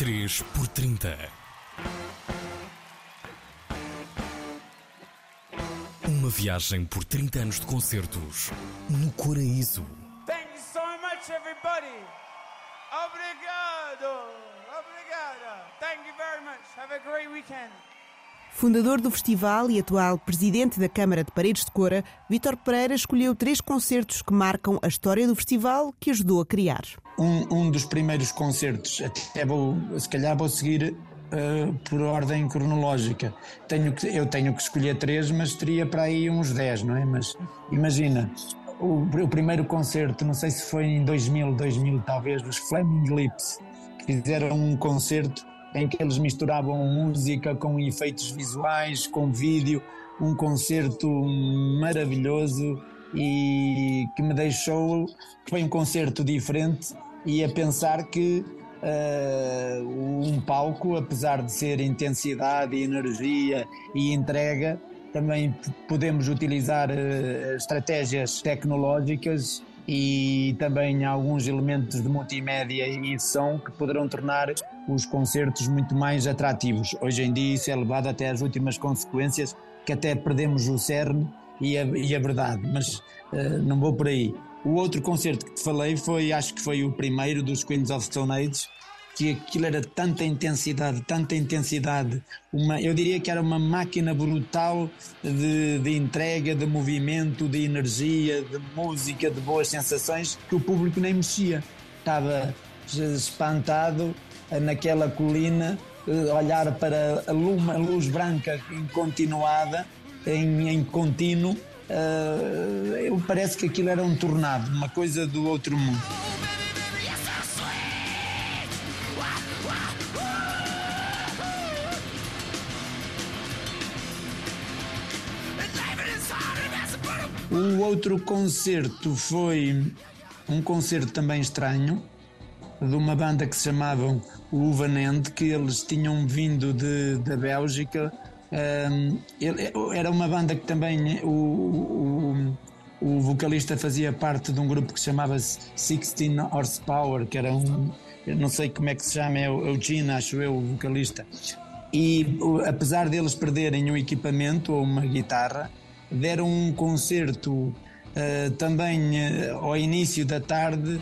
3 por 30 Uma viagem por 30 anos de concertos no Coraíso. Thank you so much, everybody. Obrigado. Obrigada. Thank you very much. Have a great weekend. Fundador do festival e atual presidente da Câmara de Paredes de Cora, Vítor Pereira escolheu três concertos que marcam a história do festival que ajudou a criar. Um, um dos primeiros concertos, até vou, se calhar vou seguir uh, por ordem cronológica. Tenho que, eu tenho que escolher três, mas teria para aí uns dez, não é? Mas imagina, o, o primeiro concerto, não sei se foi em 2000, 2000 talvez, dos Flaming Lips, que fizeram um concerto em que eles misturavam música com efeitos visuais, com vídeo, um concerto maravilhoso e que me deixou, que foi um concerto diferente e a pensar que uh, um palco, apesar de ser intensidade, energia e entrega, também podemos utilizar uh, estratégias tecnológicas e também alguns elementos de multimédia e som que poderão tornar os concertos muito mais atrativos. Hoje em dia isso é levado até às últimas consequências, que até perdemos o cerne e a, e a verdade, mas uh, não vou por aí. O outro concerto que te falei foi, acho que foi o primeiro dos Queens of Stone Age, que aquilo era tanta intensidade, tanta intensidade, uma, eu diria que era uma máquina brutal de, de entrega, de movimento, de energia, de música, de boas sensações, que o público nem mexia. Estava espantado naquela colina, eh, olhar para a luz, a luz branca continuada, em, em contínuo, uh, parece que aquilo era um tornado, uma coisa do outro mundo. O outro concerto foi um concerto também estranho, de uma banda que se chamavam o Uvanend, que eles tinham vindo de, da Bélgica. Um, ele, era uma banda que também o, o, o, vocalista fazia parte de um grupo que se chamava 16 Horsepower, que era um. Não sei como é que se chama, é o, é Gene, acho eu, o vocalista. E apesar deles perderem um equipamento ou uma guitarra, deram um concerto uh, também uh, ao início da tarde.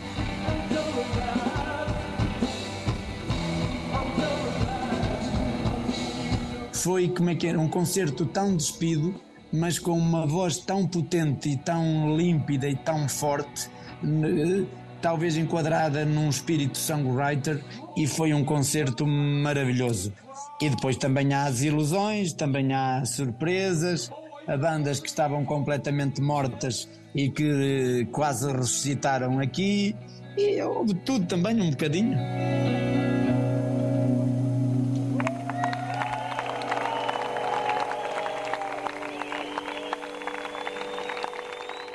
Foi como é que era um concerto tão despido, mas com uma voz tão potente e tão límpida e tão forte, uh, talvez enquadrada num espírito songwriter, e foi um concerto maravilhoso. E depois também há as ilusões, também há surpresas, a bandas que estavam completamente mortas e que quase ressuscitaram aqui, e houve tudo também um bocadinho.